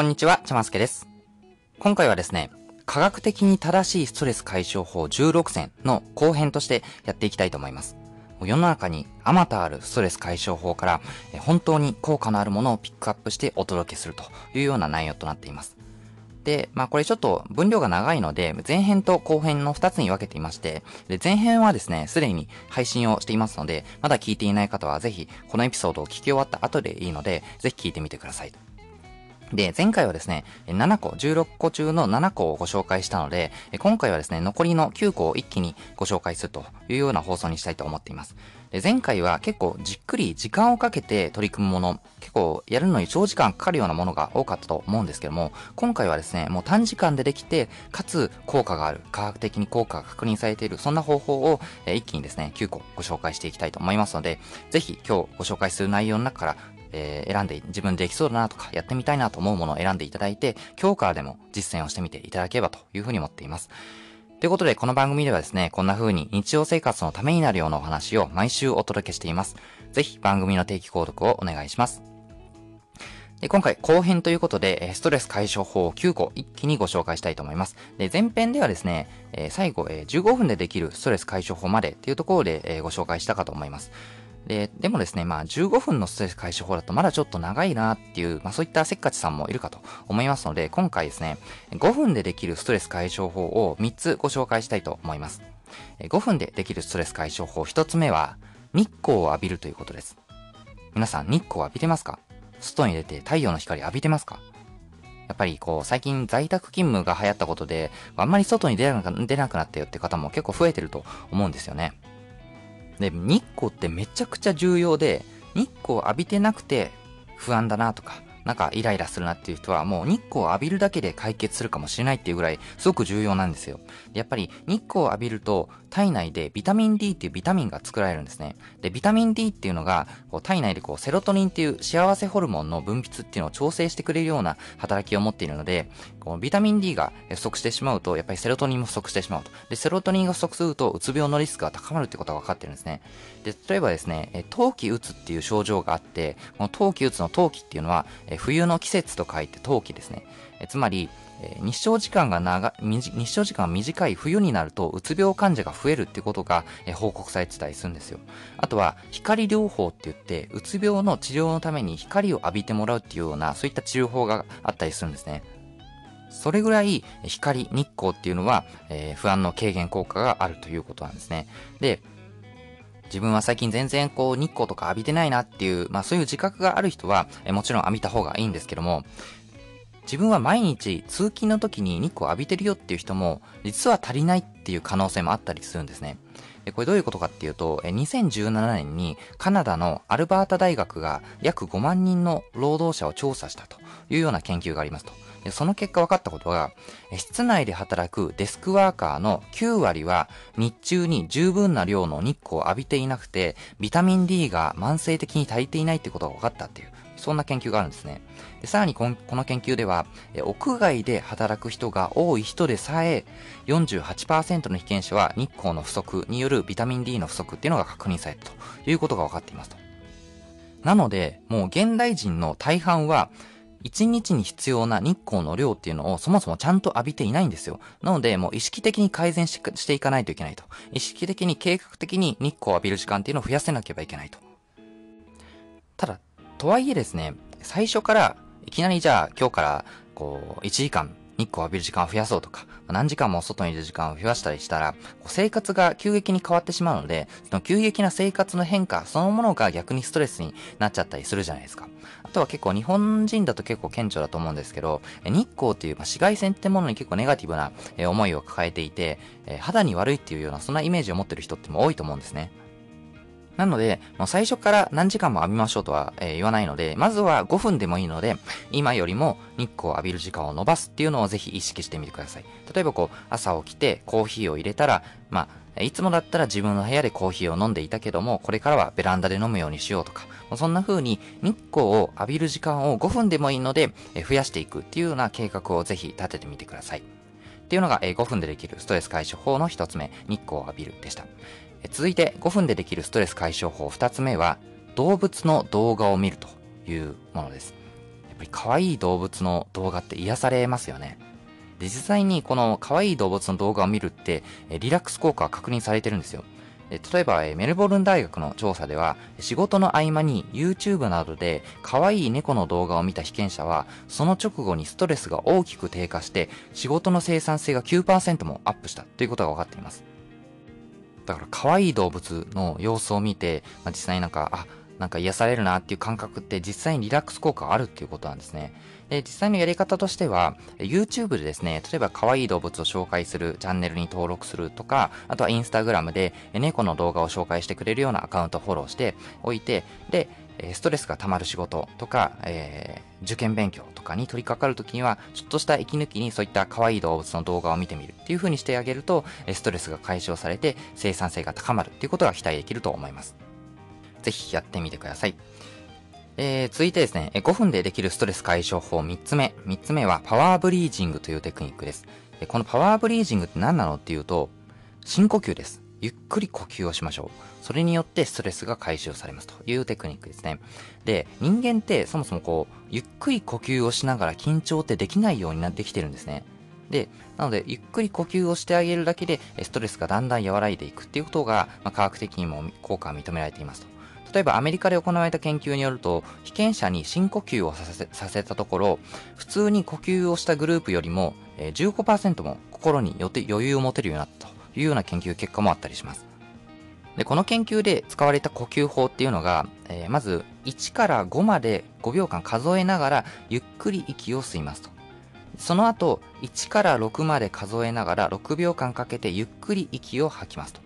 こんにちは、ちゃますけです。今回はですね、科学的に正しいストレス解消法16選の後編としてやっていきたいと思います。世の中にあまたあるストレス解消法から本当に効果のあるものをピックアップしてお届けするというような内容となっています。で、まあこれちょっと分量が長いので、前編と後編の2つに分けていまして、で前編はですね、すでに配信をしていますので、まだ聞いていない方はぜひこのエピソードを聞き終わった後でいいので、ぜひ聞いてみてください。で、前回はですね、7個、16個中の7個をご紹介したので、今回はですね、残りの9個を一気にご紹介するというような放送にしたいと思っています。で前回は結構じっくり時間をかけて取り組むもの、結構やるのに長時間かかるようなものが多かったと思うんですけども、今回はですね、もう短時間でできて、かつ効果がある、科学的に効果が確認されている、そんな方法を一気にですね、9個ご紹介していきたいと思いますので、ぜひ今日ご紹介する内容の中からえー、選んで自分できそうだなとかやってみたいなと思うものを選んでいただいて、今日からでも実践をしてみていただければというふうに思っています。ということで、この番組ではですね、こんな風に日常生活のためになるようなお話を毎週お届けしています。ぜひ番組の定期購読をお願いします。で今回後編ということで、ストレス解消法9個一気にご紹介したいと思います。で前編ではですね、最後15分でできるストレス解消法までっていうところでご紹介したかと思います。で、でもですね、まあ15分のストレス解消法だとまだちょっと長いなっていう、まあそういったせっかちさんもいるかと思いますので、今回ですね、5分でできるストレス解消法を3つご紹介したいと思います。5分でできるストレス解消法1つ目は、日光を浴びるということです。皆さん日光浴びてますか？外に出て太陽の光浴びてますか？やっぱりこう最近在宅勤務が流行ったことで、あんまり外に出なくなったよって方も結構増えてると思うんですよね。で、日光ってめちゃくちゃ重要で、日光浴びてなくて不安だなとか、なんかイライラするなっていう人はもう日光を浴びるだけで解決するかもしれないっていうぐらいすごく重要なんですよ。やっぱり日光を浴びると体内でビタミン D っていうビタミンが作られるんですね。で、ビタミン D っていうのがこう体内でこうセロトニンっていう幸せホルモンの分泌っていうのを調整してくれるような働きを持っているので、このビタミン D が不足してしまうとやっぱりセロトニンも不足してしまうと。で、セロトニンが不足するとうつ病のリスクが高まるってことが分かってるんですね。で、例えばですね、冬季うつっていう症状があって、この冬季うつの冬季っていうのは冬の季節と書いて冬季ですね。つまり、日照時間が長、日照時間が短い冬になると、うつ病患者が増えるってことが、報告されてたりするんですよ。あとは、光療法って言って、うつ病の治療のために光を浴びてもらうっていうような、そういった治療法があったりするんですね。それぐらい光、日光っていうのは、えー、不安の軽減効果があるということなんですね。で、自分は最近全然こう日光とか浴びてないなっていう、まあそういう自覚がある人は、えもちろん浴びた方がいいんですけども、自分は毎日通勤の時に日光浴びてるよっていう人も、実は足りないっていう可能性もあったりするんですね。でこれどういうことかっていうと、2017年にカナダのアルバータ大学が約5万人の労働者を調査したというような研究がありますと。でその結果分かったことは、室内で働くデスクワーカーの9割は日中に十分な量の日光を浴びていなくて、ビタミン D が慢性的に足りていないってことが分かったっていう。そんな研究があるんですね。でさらにこの研究では、屋外で働く人が多い人でさえ、48%の被験者は日光の不足によるビタミン D の不足っていうのが確認されたということが分かっていますと。なので、もう現代人の大半は、1日に必要な日光の量っていうのをそもそもちゃんと浴びていないんですよ。なので、もう意識的に改善していかないといけないと。意識的に計画的に日光を浴びる時間っていうのを増やせなければいけないと。ただ、とはいえですね、最初からいきなりじゃあ今日からこう1時間日光浴びる時間を増やそうとか、何時間も外にいる時間を増やしたりしたら、生活が急激に変わってしまうので、その急激な生活の変化そのものが逆にストレスになっちゃったりするじゃないですか。あとは結構日本人だと結構顕著だと思うんですけど、日光っていう、紫外線ってものに結構ネガティブな思いを抱えていて、肌に悪いっていうようなそんなイメージを持ってる人っても多いと思うんですね。なので、もう最初から何時間も浴びましょうとは、え、言わないので、まずは5分でもいいので、今よりも日光を浴びる時間を伸ばすっていうのをぜひ意識してみてください。例えばこう、朝起きてコーヒーを入れたら、まあ、いつもだったら自分の部屋でコーヒーを飲んでいたけども、これからはベランダで飲むようにしようとか、そんな風に日光を浴びる時間を5分でもいいので、増やしていくっていうような計画をぜひ立ててみてください。っていうのが5分でできるストレス解消法の1つ目、日光を浴びるでした。続いて5分でできるストレス解消法2つ目は動物の動画を見るというものです。やっぱり可愛い動物の動画って癒されますよね。で、実際にこの可愛い動物の動画を見るって、リラックス効果は確認されてるんですよ。例えば、メルボルン大学の調査では、仕事の合間に YouTube などで可愛い猫の動画を見た被験者は、その直後にストレスが大きく低下して、仕事の生産性が9%もアップしたということが分かっています。だから可愛い動物の様子を見て、まあ、実際になんか、あ、なんか癒されるなっていう感覚って実際にリラックス効果あるっていうことなんですね。で、実際のやり方としては、YouTube でですね、例えば可愛い動物を紹介するチャンネルに登録するとか、あとは Instagram で猫の動画を紹介してくれるようなアカウントをフォローしておいて、で、ストレスが溜まる仕事とか、えー、受験勉強とかに取り掛かるときには、ちょっとした息抜きにそういった可愛い動物の動画を見てみるっていう風にしてあげると、ストレスが解消されて生産性が高まるっていうことが期待できると思います。ぜひやってみてください。えー、続いてですね、5分でできるストレス解消法3つ目。3つ目はパワーブリージングというテクニックです。このパワーブリージングって何なのっていうと、深呼吸です。ゆっくり呼吸をしましょう。それによってストレスが解消されますというテクニックですね。で、人間ってそもそもこう、ゆっくり呼吸をしながら緊張ってできないようになってきてるんですね。で、なので、ゆっくり呼吸をしてあげるだけで、ストレスがだんだん和らいでいくっていうことが、まあ、科学的にも効果が認められていますと。例えばアメリカで行われた研究によると、被験者に深呼吸をさせさせたところ、普通に呼吸をしたグループよりも15%も心によって余裕を持てるようになったというような研究結果もあったりします。で、この研究で使われた呼吸法っていうのが、えー、まず1から5まで5秒間数えながらゆっくり息を吸いますと。その後、1から6まで数えながら6秒間かけてゆっくり息を吐きますと。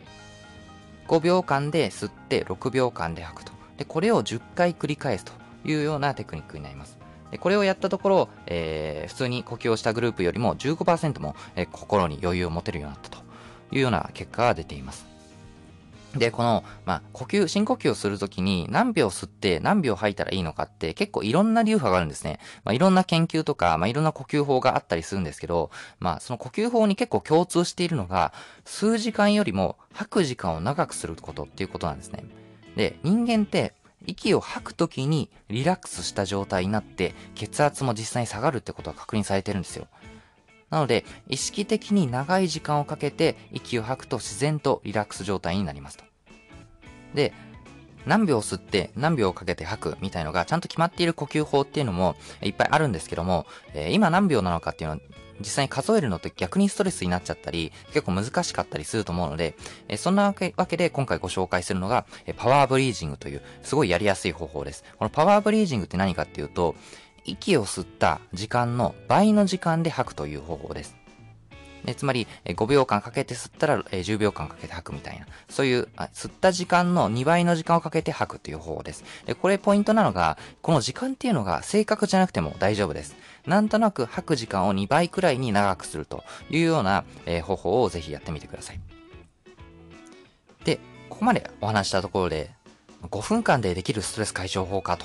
5秒間で吸って6秒間で吐くと。で、これを10回繰り返すというようなテクニックになります。でこれをやったところ、えー、普通に呼吸をしたグループよりも15%も、えー、心に余裕を持てるようになったというような結果が出ています。で、この、まあ、呼吸、深呼吸をするときに何秒吸って何秒吐いたらいいのかって結構いろんな流派があるんですね。まあ、いろんな研究とか、まあ、いろんな呼吸法があったりするんですけど、まあ、その呼吸法に結構共通しているのが、数時間よりも吐く時間を長くすることっていうことなんですね。で、人間って息を吐くときにリラックスした状態になって血圧も実際に下がるってことが確認されてるんですよ。なので、意識的に長い時間をかけて息を吐くと自然とリラックス状態になりますと。で、何秒吸って何秒かけて吐くみたいのがちゃんと決まっている呼吸法っていうのもいっぱいあるんですけども、えー、今何秒なのかっていうのは実際に数えるのって逆にストレスになっちゃったり、結構難しかったりすると思うので、えー、そんなわけで今回ご紹介するのが、えー、パワーブリージングというすごいやりやすい方法です。このパワーブリージングって何かっていうと、息を吸った時間の倍の時間で吐くという方法です。でつまり、5秒間かけて吸ったら、10秒間かけて吐くみたいな、そういう、吸った時間の2倍の時間をかけて吐くという方法です。で、これポイントなのが、この時間っていうのが正確じゃなくても大丈夫です。なんとなく吐く時間を2倍くらいに長くするというような、え、方法をぜひやってみてください。で、ここまでお話したところで、5分間でできるストレス解消法かと。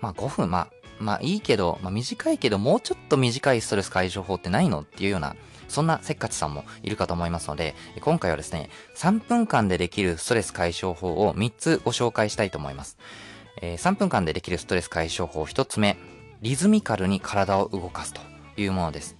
まあ5分、まあまあいいけど、まあ短いけど、もうちょっと短いストレス解消法ってないの？っていうような、そんなせっかちさんもいるかと思いますので、今回はですね、3分間でできるストレス解消法を3つご紹介したいと思います。えー、3分間でできるストレス解消法1つ目、リズミカルに体を動かすというものです。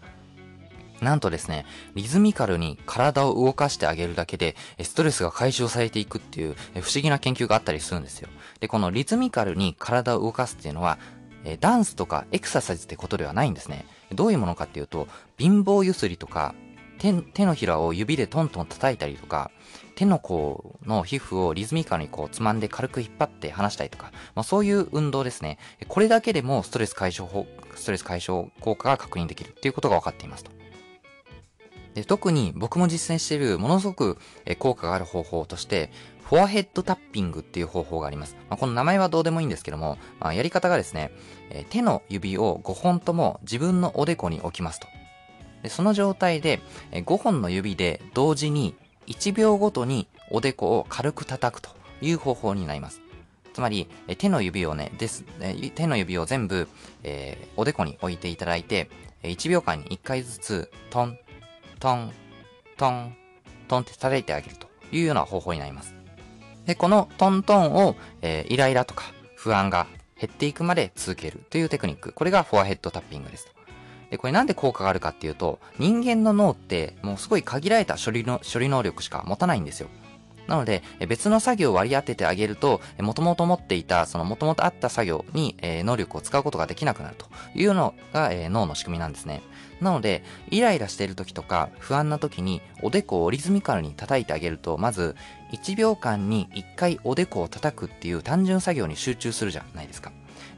なんとですね、リズミカルに体を動かしてあげるだけで、ストレスが解消されていくっていう不思議な研究があったりするんですよ。で、このリズミカルに体を動かすっていうのは、えダンスとかエクササイズってことではないんですね。どういうものかっていうと、貧乏ゆすりとか、手手のひらを指でトントン叩いたりとか、手の甲の皮膚をリズミカルにこうつまんで軽く引っ張って離したりとか、まあ、そういう運動ですね。これだけでもストレス解消法、ストレス解消効果が確認できるっていうことが分かっていますと。で特に僕も実践しているものすごく効果がある方法として、フォアヘッドタッピングっていう方法があります。まあ、この名前はどうでもいいんですけども、まあ、やり方がですね、えー、手の指を5本とも自分のおでこに置きますと。でその状態で、えー、5本の指で同時に1秒ごとにおでこを軽く叩くという方法になります。つまり、えー、手の指をね、です、え、手の指を全部、え、おでこに置いていただいて、1秒間に1回ずつ、トン、トン、トン、トンって叩いてあげるというような方法になります。で、このトントンを、えー、イライラとか不安が減っていくまで続けるというテクニック。これがフォアヘッドタッピングですと。で、これなんで効果があるかっていうと、人間の脳ってもうすごい限られた処理の、処理能力しか持たないんですよ。なので、別の作業を割り当ててあげると、もともと持っていた、そのもともとあった作業に、え能力を使うことができなくなるというのが、え脳の仕組みなんですね。なので、イライラしている時とか、不安な時に、おでこをリズミカルに叩いてあげると、まず、1秒間に1回おでこを叩くっていう単純作業に集中するじゃないですか。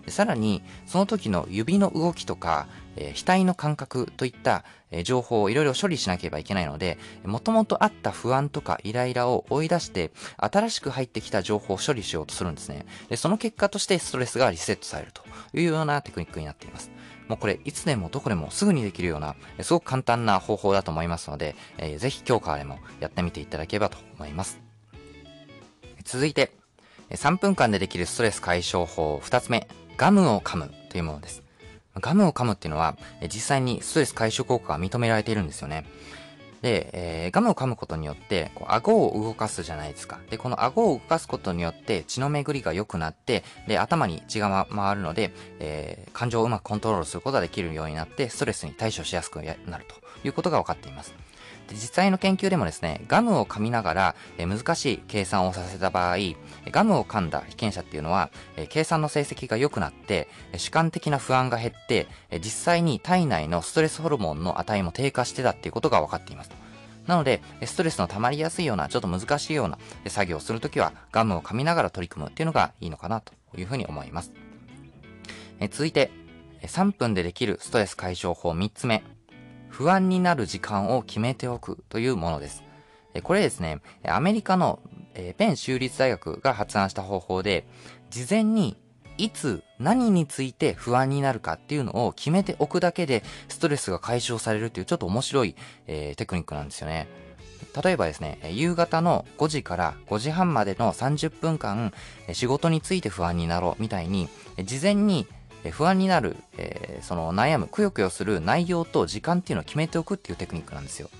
さらに、その時の指の動きとか、えー、額の感覚といった、えー、情報をいろいろ処理しなければいけないので、もともとあった不安とかイライラを追い出して、新しく入ってきた情報を処理しようとするんですね。で、その結果としてストレスがリセットされるというようなテクニックになっています。もうこれ、いつでもどこでもすぐにできるような、すごく簡単な方法だと思いますので、えー、ぜひ今日からでもやってみていただければと思います。続いて、3分間でできるストレス解消法2つ目、ガムを噛むというものです。ガムを噛むっていうのは、実際にストレス解消効果が認められているんですよね。で、えー、ガムを噛むことによって、こう顎を動かすじゃないですか。で、この顎を動かすことによって血の巡りが良くなって、で、頭に血が、ま、回るので、えー、感情をうまくコントロールすることができるようになって、ストレスに対処しやすくなるということが分かっています。で実際の研究でもですね、ガムを噛みながら、え難しい計算をさせた場合、ガムを噛んだ被験者っていうのは、え計算の成績が良くなって、主観的な不安が減って、え実際に体内のストレスホルモンの値も低下してたっていうことが分かっています。なので、ストレスの溜まりやすいような、ちょっと難しいような作業をするときは、ガムを噛みながら取り組むっていうのがいいのかなというふうに思います。え続いて、3分でできるストレス解消法3つ目。不安になる時間を決めておくというものです。これですね、アメリカのペン州立大学が発案した方法で、事前にいつ何について不安になるかっていうのを決めておくだけでストレスが解消されるっていうちょっと面白い、え、テクニックなんですよね。例えばですね、夕方の5時から5時半までの30分間、仕事について不安になろうみたいに、事前に不安になる、えー、その悩む、くよくよする内容と時間っていうのを決めておくっていうテクニックなんですよ。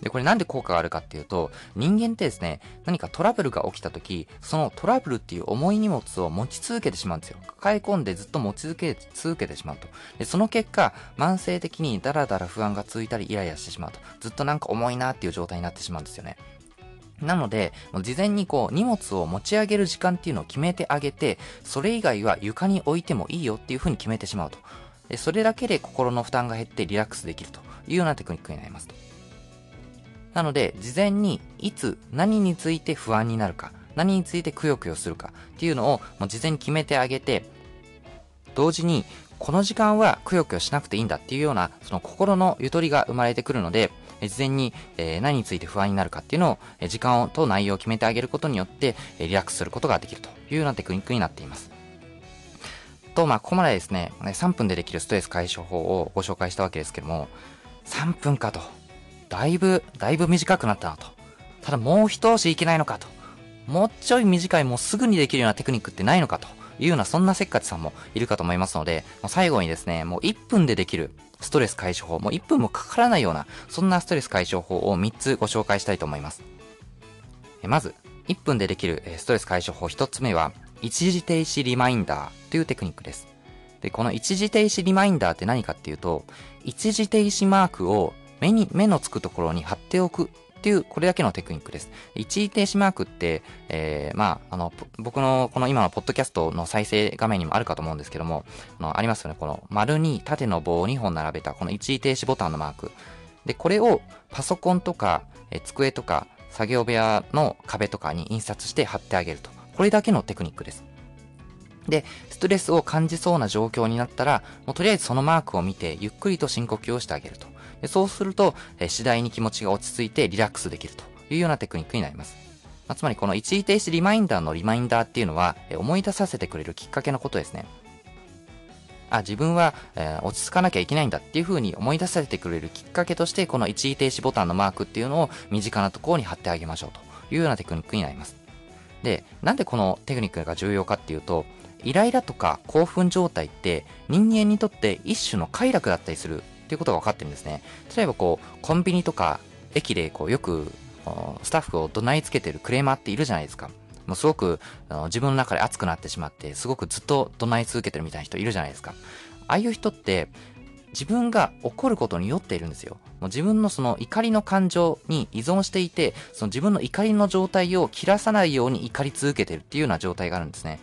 で、これなんで効果があるかっていうと、人間ってですね、何かトラブルが起きた時、そのトラブルっていう重い荷物を持ち続けてしまうんですよ。抱え込んでずっと持ち続け、続けてしまうと。で、その結果、慢性的にダラダラ不安が続いたりイライラしてしまうと。ずっとなんか重いなっていう状態になってしまうんですよね。なので、事前にこう荷物を持ち上げる時間っていうのを決めてあげて、それ以外は床に置いてもいいよっていうふうに決めてしまうと。でそれだけで心の負担が減ってリラックスできるというようなテクニックになりますと。なので、事前にいつ何について不安になるか、何についてくよくよするかっていうのをもう事前に決めてあげて、同時にこの時間はくよくよしなくていいんだっていうようなその心のゆとりが生まれてくるので、事前に、え何について不安になるかっていうのを、時間と内容を決めてあげることによって、リラックスすることができるというようなテクニックになっています。と、まあ、ここまでですね、3分でできるストレス解消法をご紹介したわけですけども、3分かと。だいぶ、だいぶ短くなったなと。ただもう一押しいけないのかと。もうちょい短い、もうすぐにできるようなテクニックってないのかというような、そんなせっかちさんもいるかと思いますので、最後にですね、もう1分でできるストレス解消法、もう1分もかからないような、そんなストレス解消法を3つご紹介したいと思います。まず、1分でできるストレス解消法1つ目は、一時停止リマインダーというテクニックです。で、この一時停止リマインダーって何かっていうと、一時停止マークを目に、目のつくところに貼っておくっていう、これだけのテクニックです。一時停止マークって、えー、まあ、あの、僕のこの今のポッドキャストの再生画面にもあるかと思うんですけども、あの、ありますよね。この丸に縦の棒を2本並べた、この一時停止ボタンのマーク。で、これをパソコンとか、え机とか、作業部屋の壁とかに印刷して貼ってあげると。これだけのテクニックです。で、ストレスを感じそうな状況になったら、もうとりあえずそのマークを見て、ゆっくりと深呼吸をしてあげると。そうすると、え次第に気持ちが落ち着いてリラックスできるというようなテクニックになります。ま、つまりこの一時停止リマインダーのリマインダーっていうのは、え思い出させてくれるきっかけのことですね。あ、自分は、えー、落ち着かなきゃいけないんだっていう風に思い出させてくれるきっかけとして、この一時停止ボタンのマークっていうのを身近なところに貼ってあげましょうというようなテクニックになります。で、なんでこのテクニックが重要かっていうと、イライラとか興奮状態って人間にとって一種の快楽だったりするっていうことが分かってるんですね。例えばこう、コンビニとか駅でこうよくスタッフを怒鳴りつけてるクレーマーっているじゃないですか。もうすごく自分の中で熱くなってしまって、すごくずっと怒鳴り続けてるみたいな人いるじゃないですか。ああいう人って、自分が怒ることに酔っているんですよ。もう自分のその怒りの感情に依存していて、その自分の怒りの状態を切らさないように怒り続けてるっていうような状態があるんですね。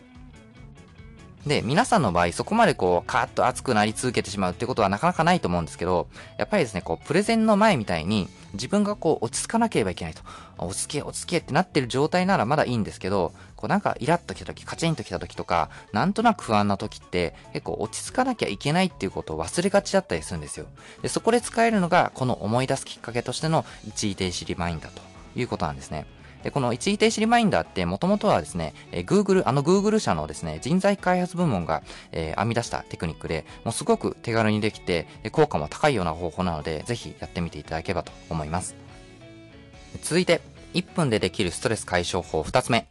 で、皆さんの場合、そこまでこう、カーッと熱くなり続けてしまうってことはなかなかないと思うんですけど、やっぱりですね、こう、プレゼンの前みたいに、自分がこう、落ち着かなければいけないと。落ち着け、落ち着けってなってる状態ならまだいいんですけど、こうなんかイラッときた時、カチンときた時とか、なんとなく不安な時って、結構落ち着かなきゃいけないっていうことを忘れがちだったりするんですよ。で、そこで使えるのが、この思い出すきっかけとしての一時停止リマインダーということなんですね。で、この一時停止リマインダーってもともとはですね、えー、Google、あの Google 社のですね、人材開発部門が、えー、編み出したテクニックで、もうすごく手軽にできて、効果も高いような方法なので、ぜひやってみていただければと思います。続いて、1分でできるストレス解消法2つ目。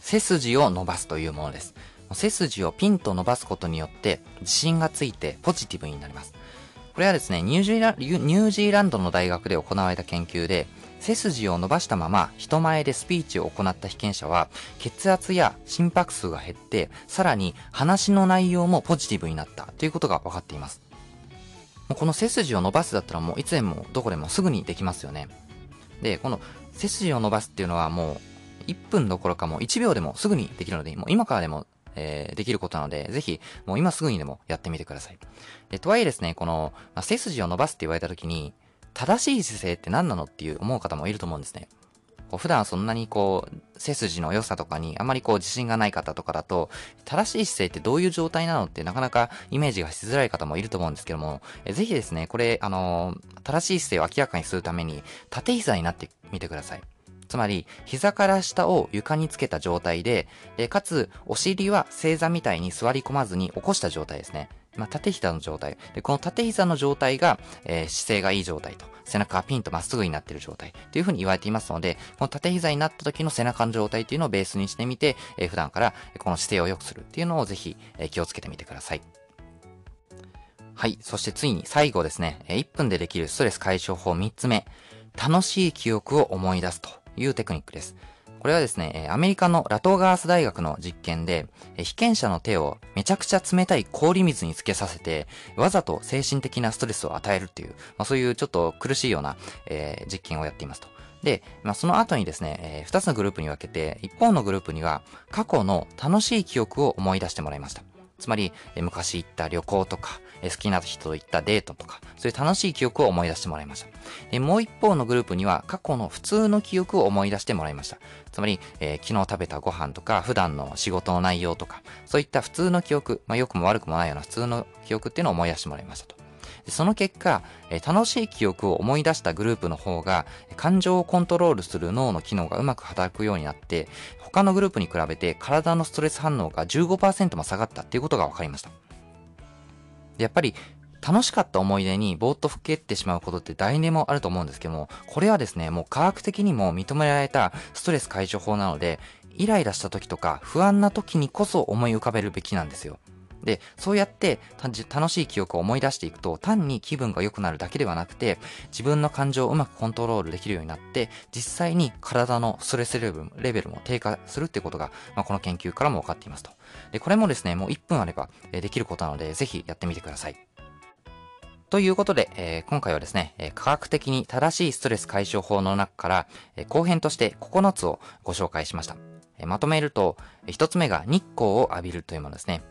背筋を伸ばすというものです。背筋をピンと伸ばすことによって自信がついてポジティブになります。これはですね、ニュージーラニュージーランドの大学で行われた研究で、背筋を伸ばしたまま人前でスピーチを行った被験者は血圧や心拍数が減ってさらに話の内容もポジティブになったということが分かっていますもうこの背筋を伸ばすだったらもういつでもどこでもすぐにできますよねでこの背筋を伸ばすっていうのはもう1分どころかもう1秒でもすぐにできるのでもう今からでもえ、できることなので、ぜひ、もう今すぐにでもやってみてください。で、とはいえですね、この、まあ、背筋を伸ばすって言われたときに、正しい姿勢って何なのっていう思う方もいると思うんですね。こう普段そんなにこう、背筋の良さとかにあまりこう自信がない方とかだと、正しい姿勢ってどういう状態なのってなかなかイメージがしづらい方もいると思うんですけども、えぜひですね、これ、あのー、正しい姿勢を明らかにするために、縦膝になってみてください。つまり、膝から下を床につけた状態で、でかつ、お尻は正座みたいに座り込まずに起こした状態ですね。まあ、縦膝の状態。で、この縦膝の状態が、えー、姿勢がいい状態と、背中がピンとまっすぐになっている状態というふうに言われていますので、この縦膝になった時の背中の状態というのをベースにしてみて、えー、普段からこの姿勢を良くするっていうのをぜひ、えー、気をつけてみてください。はい。そしてついに最後ですね、え1分でできるストレス解消法3つ目。楽しい記憶を思い出すというテクニックです。これはですね、アメリカのラトガース大学の実験で、被験者の手をめちゃくちゃ冷たい氷水につけさせて、わざと精神的なストレスを与えるっていう、まあ、そういうちょっと苦しいような、えー、実験をやっていますと。で、まあ、その後にですね、えー、2つのグループに分けて、一方のグループには過去の楽しい記憶を思い出してもらいました。つまり、え昔行った旅行とか、好きな人と行ったデートとか、そういう楽しい記憶を思い出してもらいました。でもう一方のグループには過去の普通の記憶を思い出してもらいました。つまり、えー、昨日食べたご飯とか、普段の仕事の内容とか、そういった普通の記憶、まあ、良くも悪くもないような普通の記憶っていうのを思い出してもらいましたと。その結果、えー、楽しい記憶を思い出したグループの方が、感情をコントロールする脳の機能がうまく働くようになって、他のグループに比べて体のストレス反応が15%も下がったっていうことが分かりました。やっぱり楽しかった思い出にぼーっとふけってしまうことって誰にもあると思うんですけども、これはですね、もう科学的にも認められたストレス解消法なので、イライラした時とか不安な時にこそ思い浮かべるべきなんですよ。で、そうやって楽しい記憶を思い出していくと、単に気分が良くなるだけではなくて、自分の感情をうまくコントロールできるようになって、実際に体のストレスレベルも低下するってことが、まあ、この研究からも分かっていますと。で、これもですね、もう1分あればできることなので、ぜひやってみてください。ということで、えー、今回はですね、え、科学的に正しいストレス解消法の中から、え、後編として9つをご紹介しました。えまとめると、1つ目が日光を浴びるというものですね。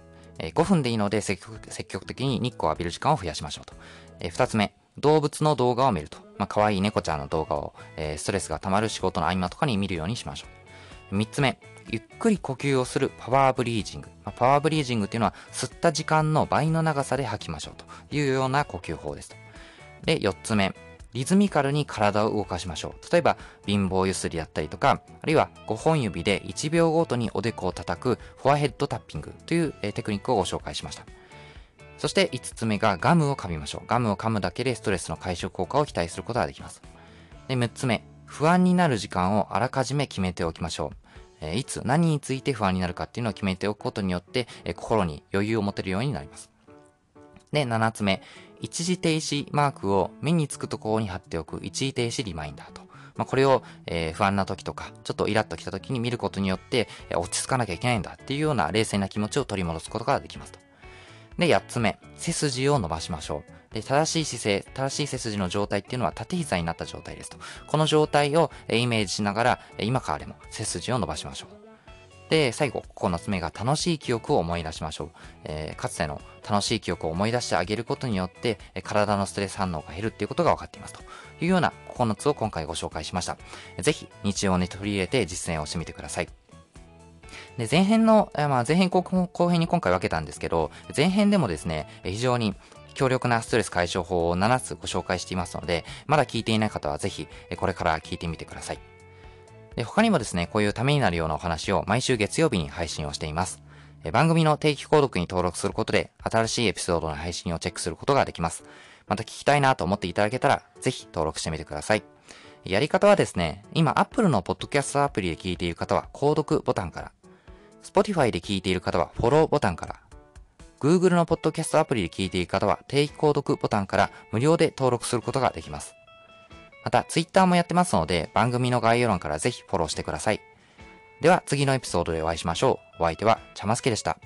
え5分でいいので積極積極的に日光を浴びる時間を増やしましょうと。え2つ目、動物の動画を見ると。まあ、可愛い猫ちゃんの動画を、えストレスが溜まる仕事の合間とかに見るようにしましょう。3つ目、ゆっくり呼吸をするパワーブリージング。まあ、パワーブリージングっていうのは吸った時間の倍の長さで吐きましょうというような呼吸法ですと。で、4つ目、リズミカルに体を動かしましょう。例えば、貧乏ゆすりだったりとか、あるいは5本指で1秒ごとにおでこを叩くフォアヘッドタッピングというテクニックをご紹介しました。そして5つ目がガムを噛みましょう。ガムを噛むだけでストレスの解消効果を期待することができます。で、6つ目、不安になる時間をあらかじめ決めておきましょう。えいつ何について不安になるかっていうのを決めておくことによって、え心に余裕を持てるようになります。で、7つ目、一時停止マークを目につくところに貼っておく一時停止リマインダーとまあ、これを、え、不安な時とか、ちょっとイラッときた時に見ることによって、え落ち着かなきゃいけないんだっていうような冷静な気持ちを取り戻すことができますと。で、8つ目、背筋を伸ばしましょう。で、正しい姿勢、正しい背筋の状態っていうのは縦膝になった状態ですと。この状態をイメージしながら、今からでも背筋を伸ばしましょう。で、最後、9つ目が楽しい記憶を思い出しましょう。えー、かつての楽しい記憶を思い出してあげることによって、体のストレス反応が減るっていうことが分かっていますというような9つを今回ご紹介しました。ぜひ、日常に取り入れて実践をしてみてください。で、前編の、まあ、前編後編に今回分けたんですけど、前編でもですね、非常に強力なストレス解消法を7つご紹介していますので、まだ聞いていない方はぜひ、これから聞いてみてください。で、他にもですね、こういうためになるようなお話を毎週月曜日に配信をしています。番組の定期購読に登録することで、新しいエピソードの配信をチェックすることができます。また聞きたいなと思っていただけたら、ぜひ登録してみてください。やり方はですね、今 Apple のポッドキャストアプリで聞いている方は、購読ボタンから、Spotify で聞いている方は、フォローボタンから、Google のポッドキャストアプリで聞いている方は、定期購読ボタンから無料で登録することができます。また、ツイッターもやってますので、番組の概要欄からぜひフォローしてください。では、次のエピソードでお会いしましょう。お相手は、ちゃますけでした。